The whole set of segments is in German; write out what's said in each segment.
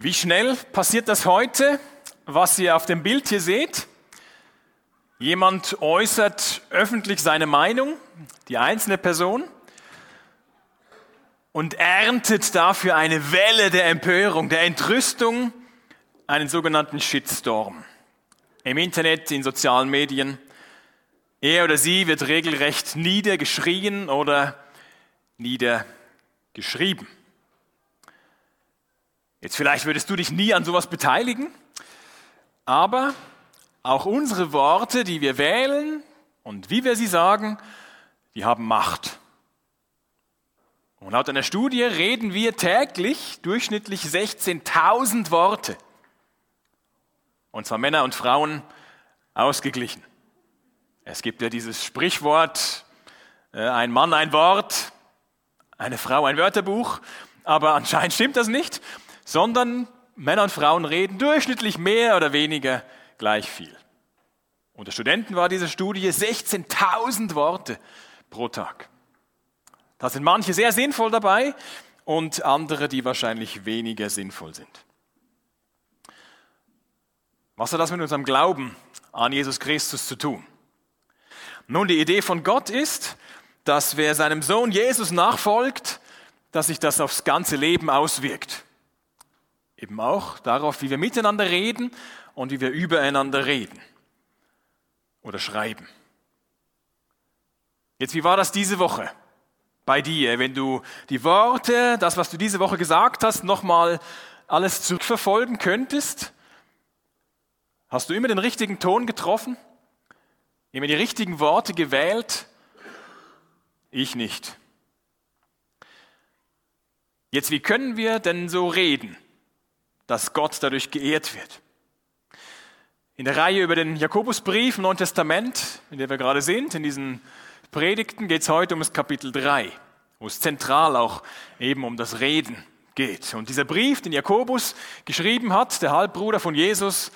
Wie schnell passiert das heute, was ihr auf dem Bild hier seht? Jemand äußert öffentlich seine Meinung, die einzelne Person, und erntet dafür eine Welle der Empörung, der Entrüstung, einen sogenannten Shitstorm. Im Internet, in sozialen Medien. Er oder sie wird regelrecht niedergeschrien oder niedergeschrieben. Jetzt vielleicht würdest du dich nie an sowas beteiligen, aber auch unsere Worte, die wir wählen und wie wir sie sagen, die haben Macht. Und laut einer Studie reden wir täglich durchschnittlich 16.000 Worte. Und zwar Männer und Frauen ausgeglichen. Es gibt ja dieses Sprichwort, äh, ein Mann ein Wort, eine Frau ein Wörterbuch, aber anscheinend stimmt das nicht, sondern Männer und Frauen reden durchschnittlich mehr oder weniger gleich viel. Unter Studenten war diese Studie 16.000 Worte pro Tag. Da sind manche sehr sinnvoll dabei und andere, die wahrscheinlich weniger sinnvoll sind. Was hat das mit unserem Glauben an Jesus Christus zu tun? Nun, die Idee von Gott ist, dass wer seinem Sohn Jesus nachfolgt, dass sich das aufs ganze Leben auswirkt. Eben auch darauf, wie wir miteinander reden und wie wir übereinander reden oder schreiben. Jetzt, wie war das diese Woche bei dir, wenn du die Worte, das, was du diese Woche gesagt hast, nochmal alles zurückverfolgen könntest? Hast du immer den richtigen Ton getroffen? Immer die richtigen Worte gewählt? Ich nicht. Jetzt, wie können wir denn so reden, dass Gott dadurch geehrt wird? In der Reihe über den Jakobusbrief im Neuen Testament, in der wir gerade sind, in diesen Predigten, geht es heute um das Kapitel 3, wo es zentral auch eben um das Reden geht. Und dieser Brief, den Jakobus geschrieben hat, der Halbbruder von Jesus,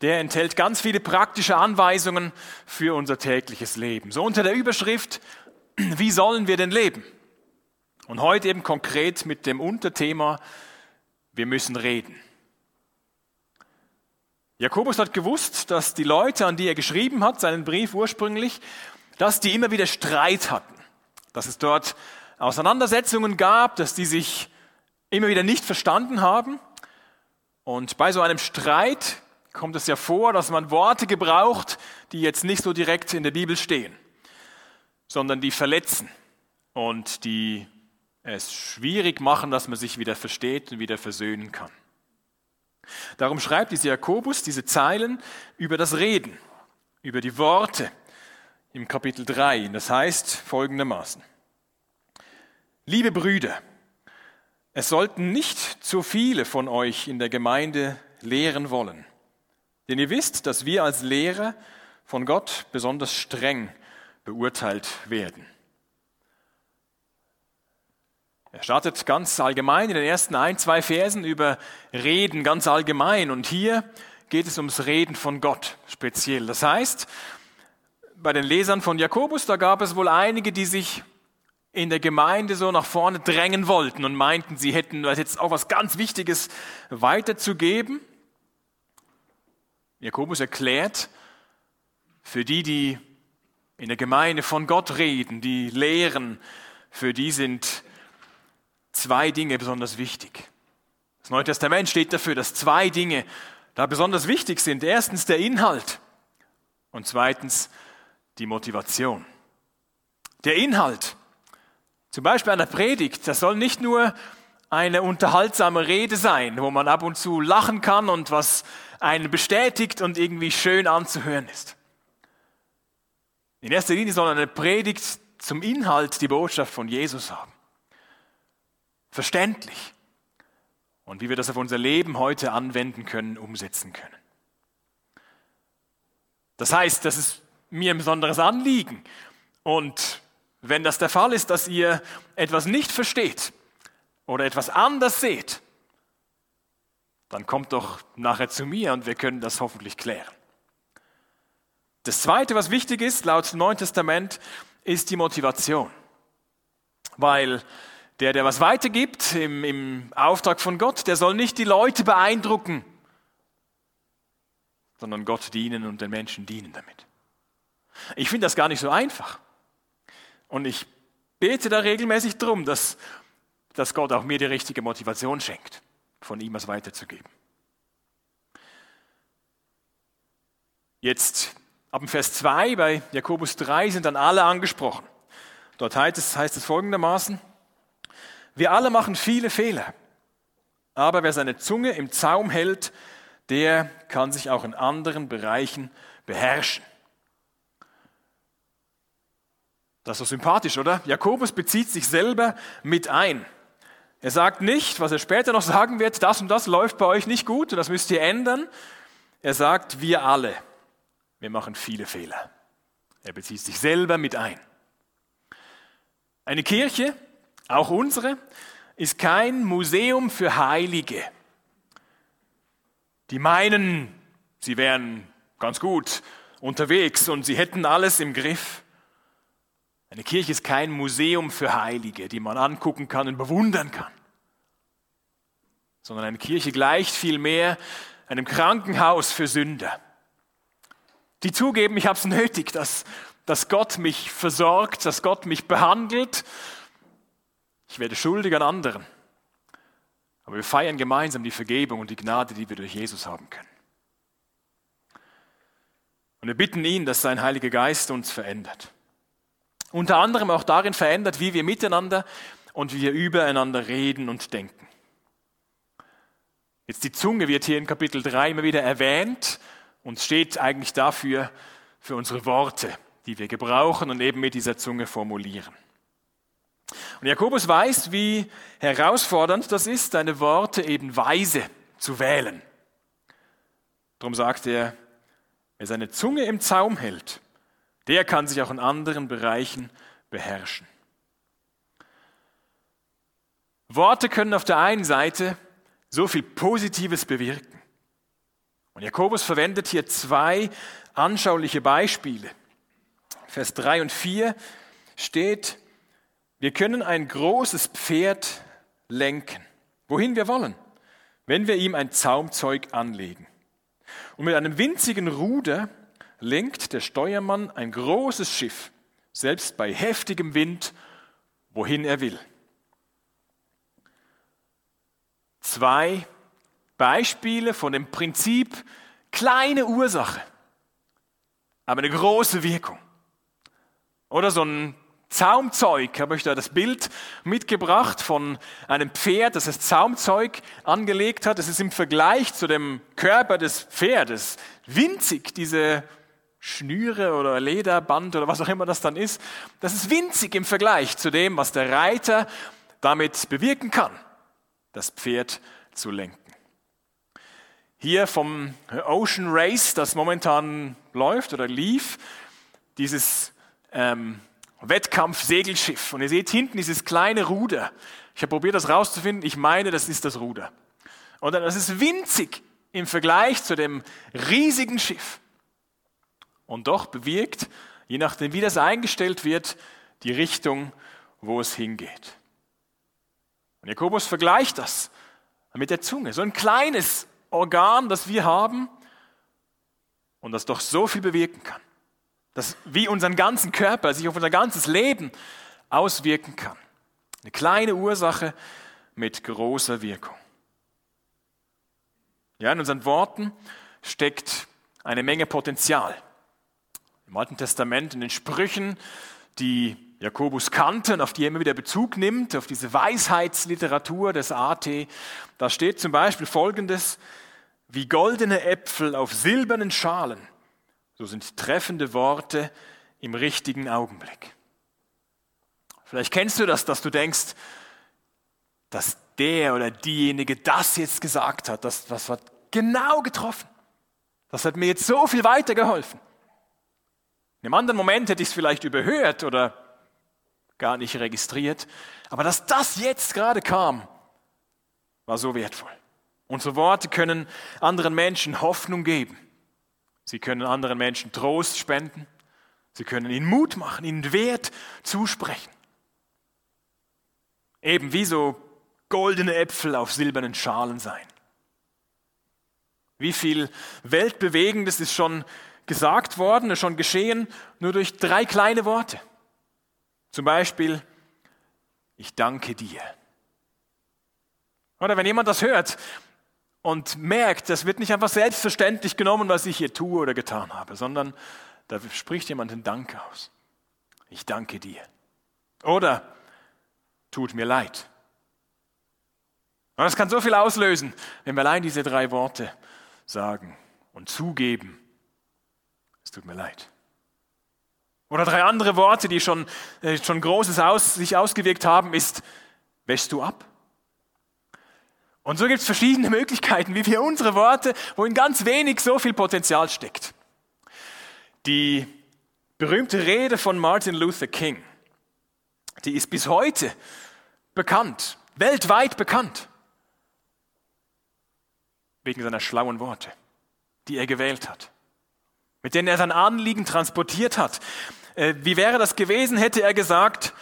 der enthält ganz viele praktische Anweisungen für unser tägliches Leben. So unter der Überschrift, wie sollen wir denn leben? Und heute eben konkret mit dem Unterthema, wir müssen reden. Jakobus hat gewusst, dass die Leute, an die er geschrieben hat, seinen Brief ursprünglich, dass die immer wieder Streit hatten, dass es dort Auseinandersetzungen gab, dass die sich immer wieder nicht verstanden haben. Und bei so einem Streit kommt es ja vor, dass man Worte gebraucht, die jetzt nicht so direkt in der Bibel stehen, sondern die verletzen und die es schwierig machen, dass man sich wieder versteht und wieder versöhnen kann. Darum schreibt dieser Jakobus diese Zeilen über das Reden, über die Worte im Kapitel 3. Das heißt folgendermaßen. Liebe Brüder, es sollten nicht zu viele von euch in der Gemeinde lehren wollen denn ihr wisst, dass wir als Lehrer von Gott besonders streng beurteilt werden. Er startet ganz allgemein in den ersten ein, zwei Versen über Reden ganz allgemein. Und hier geht es ums Reden von Gott speziell. Das heißt, bei den Lesern von Jakobus, da gab es wohl einige, die sich in der Gemeinde so nach vorne drängen wollten und meinten, sie hätten jetzt auch was ganz Wichtiges weiterzugeben. Jakobus erklärt, für die, die in der Gemeinde von Gott reden, die lehren, für die sind zwei Dinge besonders wichtig. Das Neue Testament steht dafür, dass zwei Dinge da besonders wichtig sind. Erstens der Inhalt und zweitens die Motivation. Der Inhalt, zum Beispiel einer Predigt, das soll nicht nur eine unterhaltsame Rede sein, wo man ab und zu lachen kann und was einen bestätigt und irgendwie schön anzuhören ist. In erster Linie soll eine Predigt zum Inhalt die Botschaft von Jesus haben. Verständlich. Und wie wir das auf unser Leben heute anwenden können, umsetzen können. Das heißt, das ist mir ein besonderes Anliegen. Und wenn das der Fall ist, dass ihr etwas nicht versteht oder etwas anders seht, dann kommt doch nachher zu mir und wir können das hoffentlich klären. Das Zweite, was wichtig ist, laut Neuen Testament, ist die Motivation. Weil Der, der was weitergibt im, im Auftrag von Gott, der soll nicht die Leute beeindrucken, sondern Gott dienen und den Menschen dienen damit. Ich finde das gar nicht so einfach. Und ich bete da regelmäßig drum, dass, dass Gott auch mir die richtige Motivation schenkt, von ihm was weiterzugeben. Jetzt ab dem Vers 2 bei Jakobus 3 sind dann alle angesprochen. Dort heißt es, heißt es folgendermaßen, wir alle machen viele Fehler, aber wer seine Zunge im Zaum hält, der kann sich auch in anderen Bereichen beherrschen. Das ist so sympathisch, oder? Jakobus bezieht sich selber mit ein. Er sagt nicht, was er später noch sagen wird, das und das läuft bei euch nicht gut und das müsst ihr ändern. Er sagt, wir alle wir machen viele Fehler. Er bezieht sich selber mit ein. Eine Kirche, auch unsere, ist kein Museum für Heilige. Die meinen, sie wären ganz gut unterwegs und sie hätten alles im Griff. Eine Kirche ist kein Museum für Heilige, die man angucken kann und bewundern kann, sondern eine Kirche gleicht vielmehr einem Krankenhaus für Sünder die zugeben, ich habe es nötig, dass, dass Gott mich versorgt, dass Gott mich behandelt. Ich werde schuldig an anderen. Aber wir feiern gemeinsam die Vergebung und die Gnade, die wir durch Jesus haben können. Und wir bitten ihn, dass sein Heiliger Geist uns verändert. Unter anderem auch darin verändert, wie wir miteinander und wie wir übereinander reden und denken. Jetzt die Zunge wird hier in Kapitel 3 immer wieder erwähnt und steht eigentlich dafür, für unsere Worte, die wir gebrauchen und eben mit dieser Zunge formulieren. Und Jakobus weiß, wie herausfordernd das ist, deine Worte eben weise zu wählen. Darum sagt er, wer seine Zunge im Zaum hält, der kann sich auch in anderen Bereichen beherrschen. Worte können auf der einen Seite so viel Positives bewirken. Und Jakobus verwendet hier zwei anschauliche Beispiele. Vers 3 und 4 steht, wir können ein großes Pferd lenken, wohin wir wollen, wenn wir ihm ein Zaumzeug anlegen. Und mit einem winzigen Ruder lenkt der Steuermann ein großes Schiff, selbst bei heftigem Wind, wohin er will. Zwei Beispiele von dem Prinzip kleine Ursache, aber eine große Wirkung. Oder so ein Zaumzeug, habe ich da das Bild mitgebracht von einem Pferd, das das Zaumzeug angelegt hat. Es ist im Vergleich zu dem Körper des Pferdes winzig, diese Schnüre oder Lederband oder was auch immer das dann ist. Das ist winzig im Vergleich zu dem, was der Reiter damit bewirken kann, das Pferd zu lenken. Hier vom Ocean Race, das momentan läuft oder lief, dieses ähm, Wettkampf-Segelschiff. Und ihr seht hinten dieses kleine Ruder. Ich habe probiert, das rauszufinden. Ich meine, das ist das Ruder. Und das ist winzig im Vergleich zu dem riesigen Schiff. Und doch bewirkt, je nachdem, wie das eingestellt wird, die Richtung, wo es hingeht. Und Jakobus vergleicht das mit der Zunge. So ein kleines Organ, das wir haben und das doch so viel bewirken kann. Das wie unseren ganzen Körper sich auf unser ganzes Leben auswirken kann. Eine kleine Ursache mit großer Wirkung. Ja, in unseren Worten steckt eine Menge Potenzial. Im Alten Testament, in den Sprüchen, die Jakobus kannte und auf die er immer wieder Bezug nimmt, auf diese Weisheitsliteratur des AT, da steht zum Beispiel Folgendes, wie goldene Äpfel auf silbernen Schalen, so sind treffende Worte im richtigen Augenblick. Vielleicht kennst du das, dass du denkst, dass der oder diejenige das jetzt gesagt hat, das, das hat genau getroffen. Das hat mir jetzt so viel weitergeholfen. In einem anderen Moment hätte ich es vielleicht überhört oder gar nicht registriert. Aber dass das jetzt gerade kam, war so wertvoll. Unsere Worte können anderen Menschen Hoffnung geben. Sie können anderen Menschen Trost spenden. Sie können ihnen Mut machen, ihnen Wert zusprechen. Eben wie so goldene Äpfel auf silbernen Schalen sein. Wie viel Weltbewegendes ist schon gesagt worden, ist schon geschehen, nur durch drei kleine Worte. Zum Beispiel, ich danke dir. Oder wenn jemand das hört und merkt, das wird nicht einfach selbstverständlich genommen, was ich hier tue oder getan habe, sondern da spricht jemand den Dank aus. Ich danke dir. Oder tut mir leid. Und das kann so viel auslösen, wenn wir allein diese drei Worte sagen und zugeben, es tut mir leid. Oder drei andere Worte, die schon, äh, schon Großes aus, sich ausgewirkt haben, ist, wäschst du ab? Und so gibt es verschiedene Möglichkeiten, wie wir unsere Worte, wo in ganz wenig so viel Potenzial steckt. Die berühmte Rede von Martin Luther King, die ist bis heute bekannt, weltweit bekannt, wegen seiner schlauen Worte, die er gewählt hat, mit denen er sein Anliegen transportiert hat. Äh, wie wäre das gewesen, hätte er gesagt,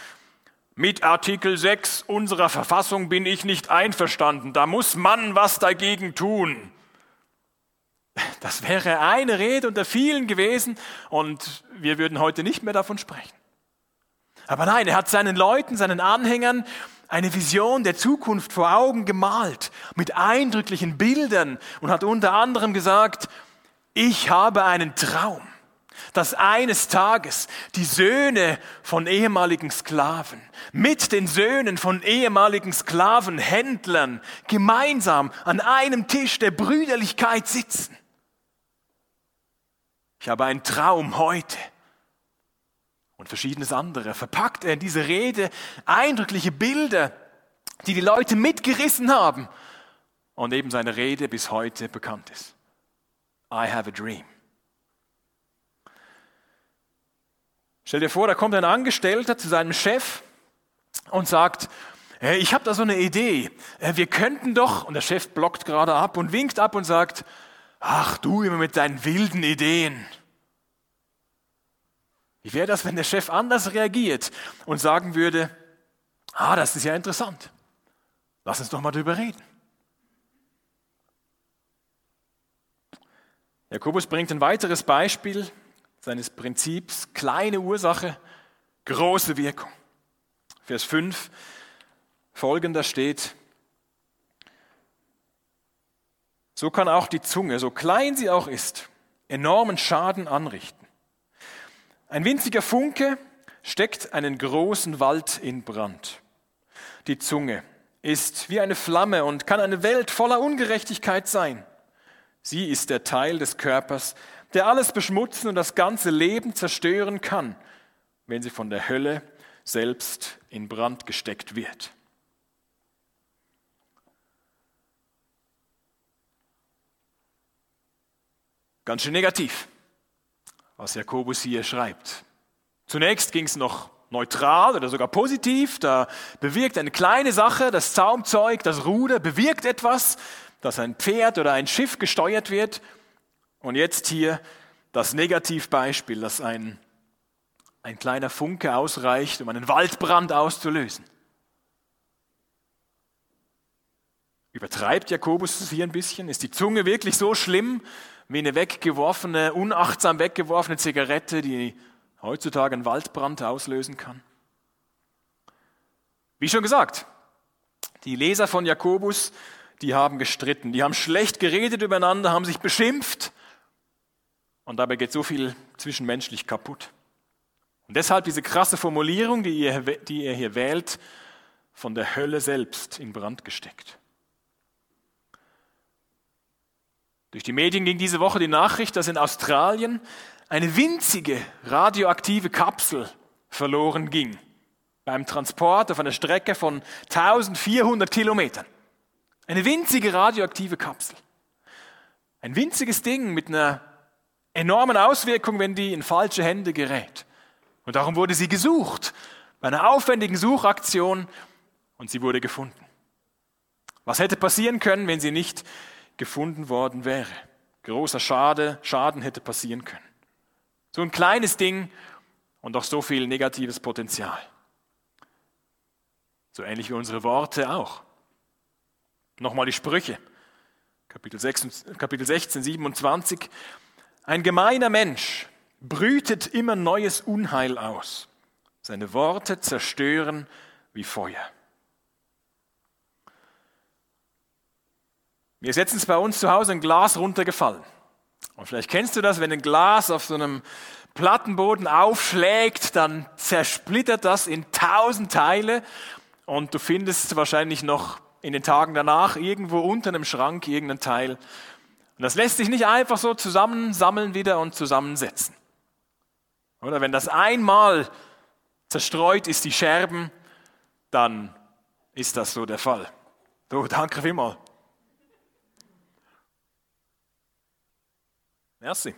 mit Artikel 6 unserer Verfassung bin ich nicht einverstanden, da muss man was dagegen tun. Das wäre eine Rede unter vielen gewesen und wir würden heute nicht mehr davon sprechen. Aber nein, er hat seinen Leuten, seinen Anhängern eine Vision der Zukunft vor Augen gemalt mit eindrücklichen Bildern und hat unter anderem gesagt, ich habe einen Traum, dass eines Tages die Söhne von ehemaligen Sklaven mit den Söhnen von ehemaligen Sklavenhändlern gemeinsam an einem Tisch der Brüderlichkeit sitzen. Ich habe einen Traum heute und verschiedenes andere. Verpackt er in diese Rede eindrückliche Bilder, die die Leute mitgerissen haben und eben seine Rede bis heute bekannt ist. I have a dream. Stell dir vor, da kommt ein Angestellter zu seinem Chef und sagt, hey, ich habe da so eine Idee. Äh, wir könnten doch, und der Chef blockt gerade ab und winkt ab und sagt, Ach du immer mit deinen wilden Ideen. Wie wäre das, wenn der Chef anders reagiert und sagen würde, ah, das ist ja interessant. Lass uns doch mal drüber reden. Jakobus bringt ein weiteres Beispiel seines Prinzips, kleine Ursache, große Wirkung. Vers 5 folgender steht, so kann auch die Zunge, so klein sie auch ist, enormen Schaden anrichten. Ein winziger Funke steckt einen großen Wald in Brand. Die Zunge ist wie eine Flamme und kann eine Welt voller Ungerechtigkeit sein. Sie ist der Teil des Körpers, der alles beschmutzen und das ganze Leben zerstören kann, wenn sie von der Hölle selbst in Brand gesteckt wird. Ganz schön negativ, was Jakobus hier schreibt. Zunächst ging es noch neutral oder sogar positiv. Da bewirkt eine kleine Sache, das Zaumzeug, das Ruder, bewirkt etwas, dass ein Pferd oder ein Schiff gesteuert wird. Und jetzt hier das Negativbeispiel, dass ein, ein kleiner Funke ausreicht, um einen Waldbrand auszulösen. Übertreibt Jakobus es hier ein bisschen? Ist die Zunge wirklich so schlimm, wie eine weggeworfene, unachtsam weggeworfene Zigarette, die heutzutage einen Waldbrand auslösen kann. Wie schon gesagt, die Leser von Jakobus, die haben gestritten, die haben schlecht geredet übereinander, haben sich beschimpft und dabei geht so viel zwischenmenschlich kaputt. Und deshalb diese krasse Formulierung, die ihr, die ihr hier wählt, von der Hölle selbst in Brand gesteckt. Durch die Medien ging diese Woche die Nachricht, dass in Australien eine winzige radioaktive Kapsel verloren ging beim Transport auf einer Strecke von 1400 Kilometern. Eine winzige radioaktive Kapsel. Ein winziges Ding mit einer enormen Auswirkung, wenn die in falsche Hände gerät. Und darum wurde sie gesucht, bei einer aufwendigen Suchaktion, und sie wurde gefunden. Was hätte passieren können, wenn sie nicht gefunden worden wäre. Großer Schade, Schaden hätte passieren können. So ein kleines Ding und doch so viel negatives Potenzial. So ähnlich wie unsere Worte auch. Nochmal die Sprüche. Kapitel, 6, Kapitel 16, 27. Ein gemeiner Mensch brütet immer neues Unheil aus. Seine Worte zerstören wie Feuer. Mir ist letztens bei uns zu Hause ein Glas runtergefallen. Und vielleicht kennst du das, wenn ein Glas auf so einem Plattenboden aufschlägt, dann zersplittert das in tausend Teile und du findest wahrscheinlich noch in den Tagen danach irgendwo unter einem Schrank irgendein Teil. Und das lässt sich nicht einfach so zusammensammeln wieder und zusammensetzen. Oder wenn das einmal zerstreut ist, die Scherben, dann ist das so der Fall. So, danke vielmals. Merci.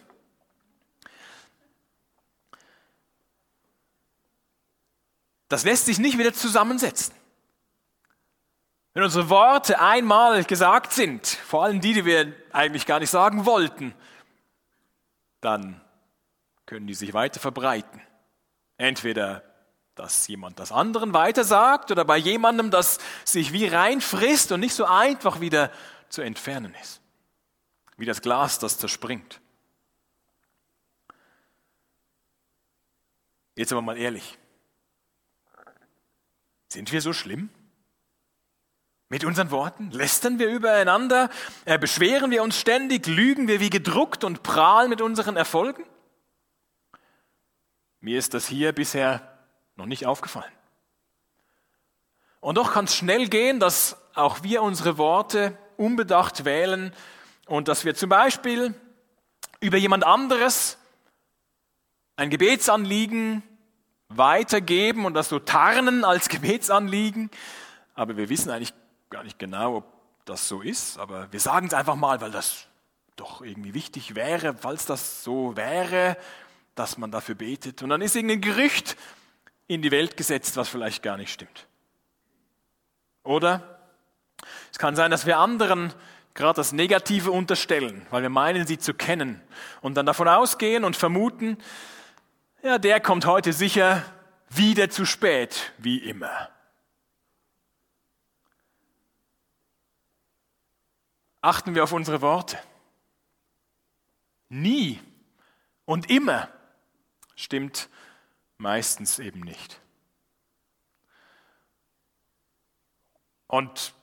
Das lässt sich nicht wieder zusammensetzen. Wenn unsere Worte einmal gesagt sind, vor allem die, die wir eigentlich gar nicht sagen wollten, dann können die sich weiter verbreiten. Entweder, dass jemand das anderen weiter sagt oder bei jemandem, das sich wie reinfrisst und nicht so einfach wieder zu entfernen ist. Wie das Glas, das zerspringt. Jetzt aber mal ehrlich. Sind wir so schlimm? Mit unseren Worten? Lästern wir übereinander? Äh, beschweren wir uns ständig? Lügen wir wie gedruckt und prahlen mit unseren Erfolgen? Mir ist das hier bisher noch nicht aufgefallen. Und doch kann es schnell gehen, dass auch wir unsere Worte unbedacht wählen und dass wir zum Beispiel über jemand anderes ein Gebetsanliegen weitergeben und das so tarnen als Gebetsanliegen. Aber wir wissen eigentlich gar nicht genau, ob das so ist. Aber wir sagen es einfach mal, weil das doch irgendwie wichtig wäre, falls das so wäre, dass man dafür betet. Und dann ist irgendein Gerücht in die Welt gesetzt, was vielleicht gar nicht stimmt. Oder es kann sein, dass wir anderen gerade das Negative unterstellen, weil wir meinen, sie zu kennen und dann davon ausgehen und vermuten, ja, der kommt heute sicher wieder zu spät, wie immer. Achten wir auf unsere Worte. Nie und immer stimmt meistens eben nicht. Und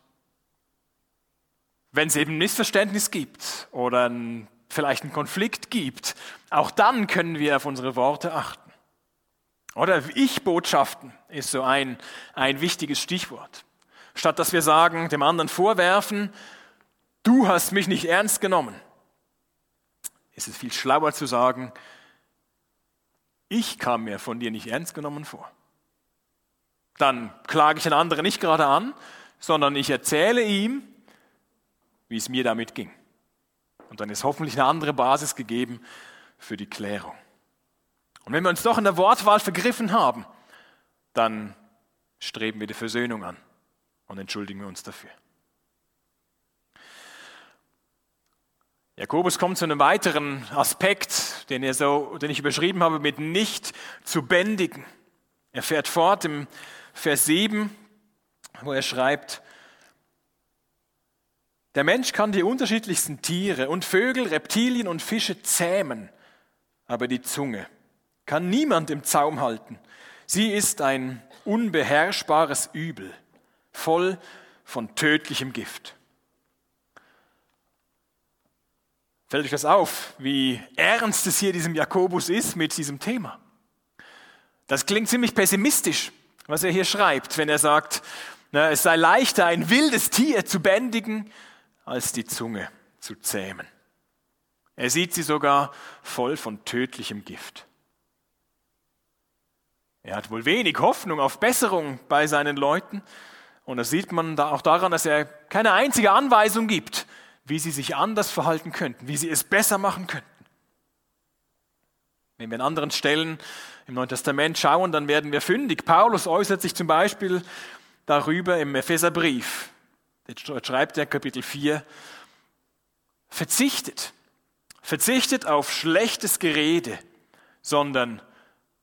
wenn es eben ein Missverständnis gibt oder ein vielleicht einen Konflikt gibt, auch dann können wir auf unsere Worte achten. Oder Ich-Botschaften ist so ein, ein wichtiges Stichwort. Statt dass wir sagen, dem anderen vorwerfen, du hast mich nicht ernst genommen, ist es viel schlauer zu sagen, ich kam mir von dir nicht ernst genommen vor. Dann klage ich den anderen nicht gerade an, sondern ich erzähle ihm, wie es mir damit ging. Und dann ist hoffentlich eine andere Basis gegeben für die Klärung. Und wenn wir uns doch in der Wortwahl vergriffen haben, dann streben wir die Versöhnung an und entschuldigen wir uns dafür. Jakobus kommt zu einem weiteren Aspekt, den, er so, den ich überschrieben habe mit nicht zu bändigen. Er fährt fort im Vers 7, wo er schreibt, der Mensch kann die unterschiedlichsten Tiere und Vögel, Reptilien und Fische zähmen, aber die Zunge kann niemand im Zaum halten. Sie ist ein unbeherrschbares Übel, voll von tödlichem Gift. Fällt euch das auf, wie ernst es hier diesem Jakobus ist mit diesem Thema? Das klingt ziemlich pessimistisch, was er hier schreibt, wenn er sagt, na, es sei leichter, ein wildes Tier zu bändigen, als die Zunge zu zähmen. Er sieht sie sogar voll von tödlichem Gift. Er hat wohl wenig Hoffnung auf Besserung bei seinen Leuten und das sieht man da auch daran, dass er keine einzige Anweisung gibt, wie sie sich anders verhalten könnten, wie sie es besser machen könnten. Wenn wir an anderen Stellen im Neuen Testament schauen, dann werden wir fündig. Paulus äußert sich zum Beispiel darüber im Epheserbrief. Jetzt schreibt er Kapitel 4, verzichtet, verzichtet auf schlechtes Gerede, sondern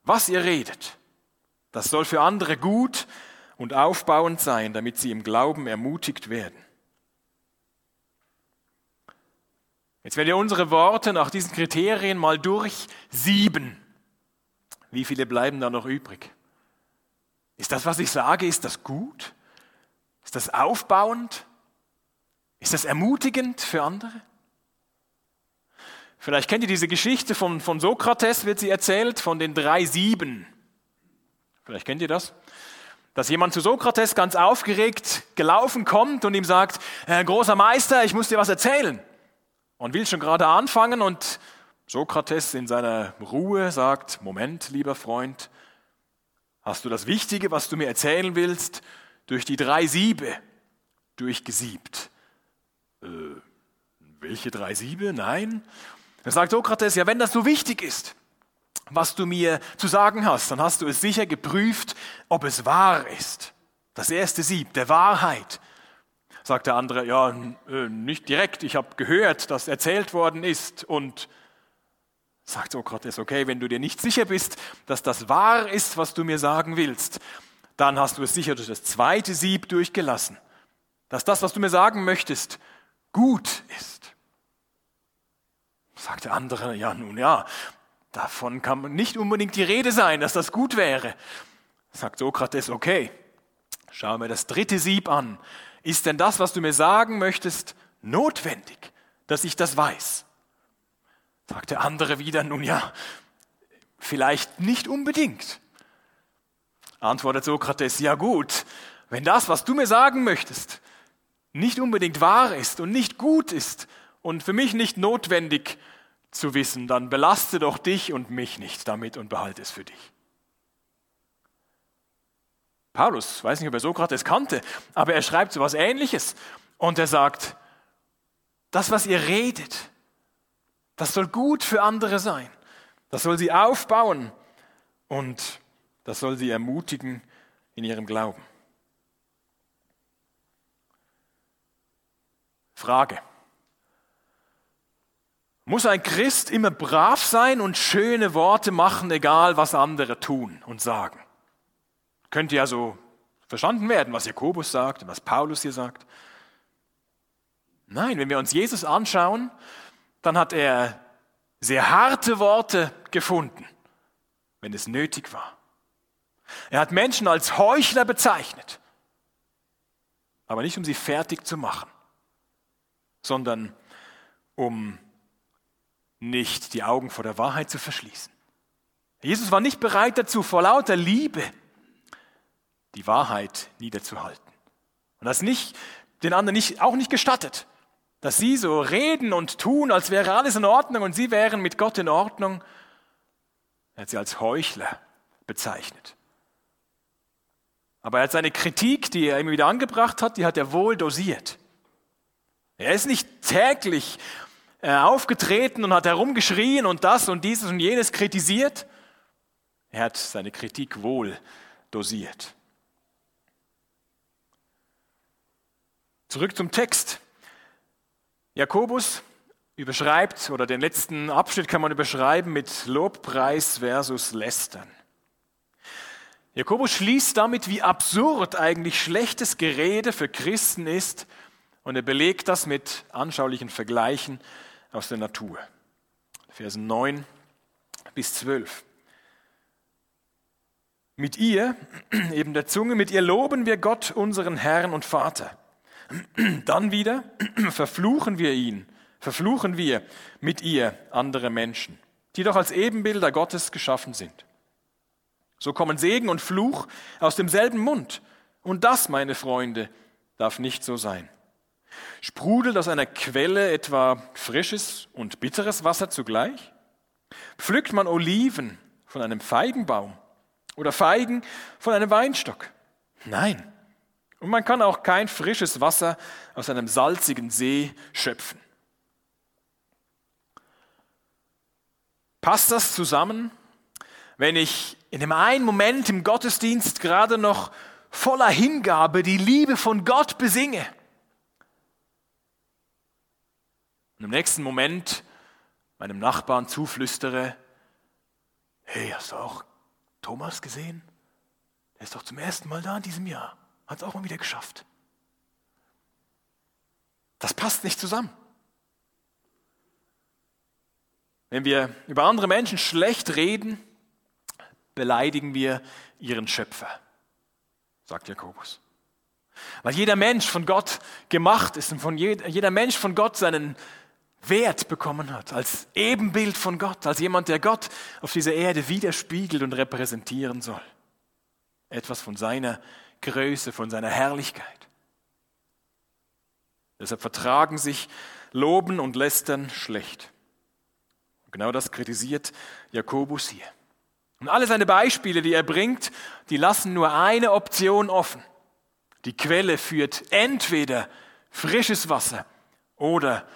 was ihr redet, das soll für andere gut und aufbauend sein, damit sie im Glauben ermutigt werden. Jetzt werden wir unsere Worte nach diesen Kriterien mal durch sieben. Wie viele bleiben da noch übrig? Ist das, was ich sage, ist das gut? Ist das aufbauend? Ist das ermutigend für andere? Vielleicht kennt ihr diese Geschichte von, von Sokrates, wird sie erzählt, von den drei Sieben. Vielleicht kennt ihr das. Dass jemand zu Sokrates ganz aufgeregt gelaufen kommt und ihm sagt, äh, großer Meister, ich muss dir was erzählen. Und will schon gerade anfangen und Sokrates in seiner Ruhe sagt, Moment, lieber Freund, hast du das Wichtige, was du mir erzählen willst, durch die drei Siebe durchgesiebt? Äh, welche drei Siebe? Nein. Dann sagt Sokrates, ja, wenn das so wichtig ist, was du mir zu sagen hast, dann hast du es sicher geprüft, ob es wahr ist. Das erste Sieb der Wahrheit. Sagt der andere, ja, äh, nicht direkt, ich habe gehört, dass erzählt worden ist und sagt Sokrates, okay, wenn du dir nicht sicher bist, dass das wahr ist, was du mir sagen willst, dann hast du es sicher durch das zweite Sieb durchgelassen, dass das, was du mir sagen möchtest, gut ist. Sagt der andere, ja nun ja, davon kann nicht unbedingt die Rede sein, dass das gut wäre. Sagt Sokrates, okay, schau mir das dritte Sieb an. Ist denn das, was du mir sagen möchtest, notwendig, dass ich das weiß? Sagt der andere wieder, nun ja, vielleicht nicht unbedingt. Antwortet Sokrates, ja gut, wenn das, was du mir sagen möchtest, nicht unbedingt wahr ist und nicht gut ist, und für mich nicht notwendig zu wissen, dann belaste doch dich und mich nicht damit und behalte es für dich. Paulus, weiß nicht, ob er Sokrates kannte, aber er schreibt so etwas Ähnliches und er sagt, das, was ihr redet, das soll gut für andere sein. Das soll sie aufbauen und das soll sie ermutigen in ihrem Glauben. Frage. Muss ein Christ immer brav sein und schöne Worte machen, egal was andere tun und sagen? Könnte ja so verstanden werden, was Jakobus sagt und was Paulus hier sagt. Nein, wenn wir uns Jesus anschauen, dann hat er sehr harte Worte gefunden, wenn es nötig war. Er hat Menschen als Heuchler bezeichnet, aber nicht um sie fertig zu machen, sondern um nicht die Augen vor der Wahrheit zu verschließen. Jesus war nicht bereit dazu, vor lauter Liebe die Wahrheit niederzuhalten. Und das nicht den anderen nicht, auch nicht gestattet, dass sie so reden und tun, als wäre alles in Ordnung und sie wären mit Gott in Ordnung. Er hat sie als Heuchler bezeichnet. Aber er hat seine Kritik, die er immer wieder angebracht hat, die hat er wohl dosiert. Er ist nicht täglich äh, aufgetreten und hat herumgeschrien und das und dieses und jenes kritisiert. Er hat seine Kritik wohl dosiert. Zurück zum Text. Jakobus überschreibt, oder den letzten Abschnitt kann man überschreiben mit Lobpreis versus Lästern. Jakobus schließt damit, wie absurd eigentlich schlechtes Gerede für Christen ist, und er belegt das mit anschaulichen Vergleichen aus der Natur. Versen 9 bis 12. Mit ihr, eben der Zunge, mit ihr loben wir Gott, unseren Herrn und Vater. Dann wieder verfluchen wir ihn, verfluchen wir mit ihr andere Menschen, die doch als Ebenbilder Gottes geschaffen sind. So kommen Segen und Fluch aus demselben Mund. Und das, meine Freunde, darf nicht so sein. Sprudelt aus einer Quelle etwa frisches und bitteres Wasser zugleich? Pflückt man Oliven von einem Feigenbaum oder Feigen von einem Weinstock? Nein. Und man kann auch kein frisches Wasser aus einem salzigen See schöpfen. Passt das zusammen, wenn ich in dem einen Moment im Gottesdienst gerade noch voller Hingabe die Liebe von Gott besinge Und im nächsten Moment meinem Nachbarn zuflüstere, hey, hast du auch Thomas gesehen? Der ist doch zum ersten Mal da in diesem Jahr. Hat es auch mal wieder geschafft. Das passt nicht zusammen. Wenn wir über andere Menschen schlecht reden, beleidigen wir ihren Schöpfer, sagt Jakobus. Weil jeder Mensch von Gott gemacht ist und von jeder, jeder Mensch von Gott seinen Wert bekommen hat, als Ebenbild von Gott, als jemand, der Gott auf dieser Erde widerspiegelt und repräsentieren soll. Etwas von seiner Größe, von seiner Herrlichkeit. Deshalb vertragen sich Loben und Lästern schlecht. Und genau das kritisiert Jakobus hier. Und alle seine Beispiele, die er bringt, die lassen nur eine Option offen. Die Quelle führt entweder frisches Wasser oder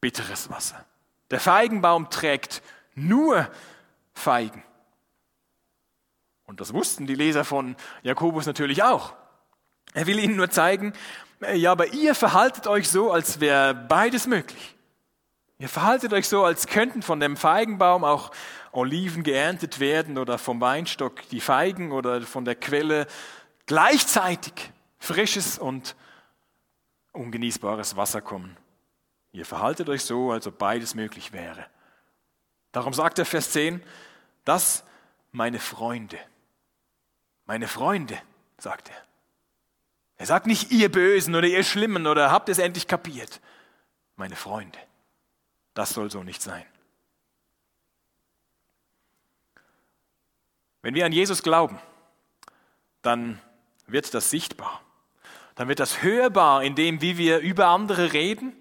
bitteres Wasser. Der Feigenbaum trägt nur Feigen. Und das wussten die Leser von Jakobus natürlich auch. Er will ihnen nur zeigen, ja, aber ihr verhaltet euch so, als wäre beides möglich. Ihr verhaltet euch so, als könnten von dem Feigenbaum auch Oliven geerntet werden oder vom Weinstock die Feigen oder von der Quelle gleichzeitig frisches und ungenießbares Wasser kommen. Ihr verhaltet euch so, als ob beides möglich wäre. Darum sagt er Vers 10, das meine Freunde. Meine Freunde, sagt er. Er sagt nicht ihr Bösen oder ihr Schlimmen oder habt es endlich kapiert. Meine Freunde. Das soll so nicht sein. Wenn wir an Jesus glauben, dann wird das sichtbar. Dann wird das hörbar in dem, wie wir über andere reden,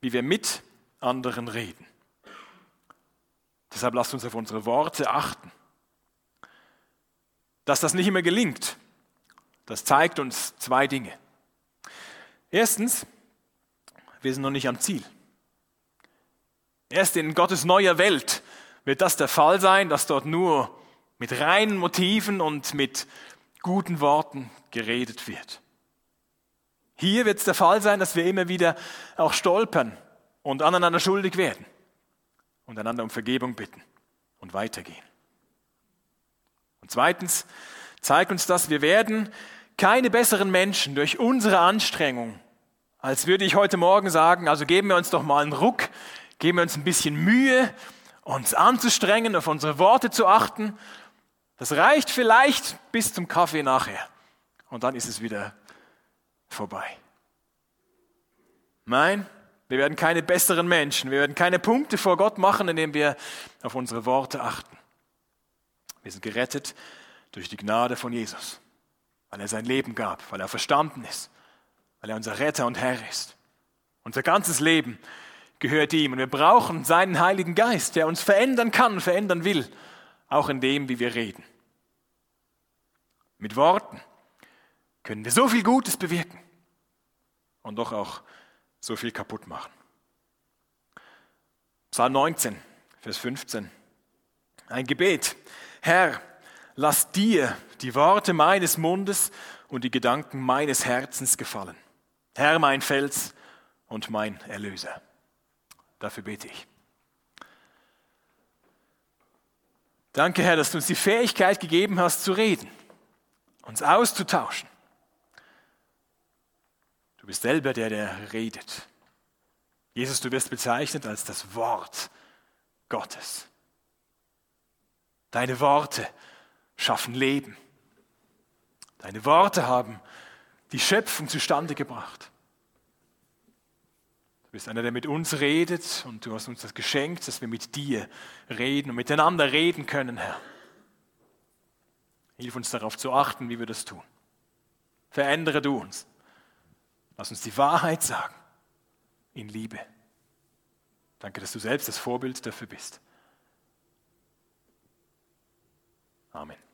wie wir mit anderen reden. Deshalb lasst uns auf unsere Worte achten. Dass das nicht immer gelingt, das zeigt uns zwei Dinge. Erstens, wir sind noch nicht am Ziel. Erst in Gottes neuer Welt wird das der Fall sein, dass dort nur mit reinen Motiven und mit guten Worten geredet wird. Hier wird es der Fall sein, dass wir immer wieder auch stolpern und aneinander schuldig werden und einander um Vergebung bitten und weitergehen. Und zweitens zeigt uns das, wir werden keine besseren Menschen durch unsere Anstrengung, als würde ich heute Morgen sagen, also geben wir uns doch mal einen Ruck, geben wir uns ein bisschen Mühe, uns anzustrengen, auf unsere Worte zu achten das reicht vielleicht bis zum Kaffee nachher. Und dann ist es wieder vorbei. Nein, wir werden keine besseren Menschen. Wir werden keine Punkte vor Gott machen, indem wir auf unsere Worte achten. Wir sind gerettet durch die Gnade von Jesus, weil er sein Leben gab, weil er verstanden ist, weil er unser Retter und Herr ist. Unser ganzes Leben gehört ihm und wir brauchen seinen Heiligen Geist, der uns verändern kann verändern will, auch in dem, wie wir reden. Mit Worten können wir so viel Gutes bewirken und doch auch so viel kaputt machen. Psalm 19, Vers 15. Ein Gebet. Herr, lass dir die Worte meines Mundes und die Gedanken meines Herzens gefallen. Herr, mein Fels und mein Erlöser. Dafür bete ich. Danke, Herr, dass du uns die Fähigkeit gegeben hast zu reden uns auszutauschen. Du bist selber der, der redet. Jesus, du wirst bezeichnet als das Wort Gottes. Deine Worte schaffen Leben. Deine Worte haben die Schöpfung zustande gebracht. Du bist einer, der mit uns redet und du hast uns das geschenkt, dass wir mit dir reden und miteinander reden können, Herr. Hilf uns darauf zu achten, wie wir das tun. Verändere du uns. Lass uns die Wahrheit sagen in Liebe. Danke, dass du selbst das Vorbild dafür bist. Amen.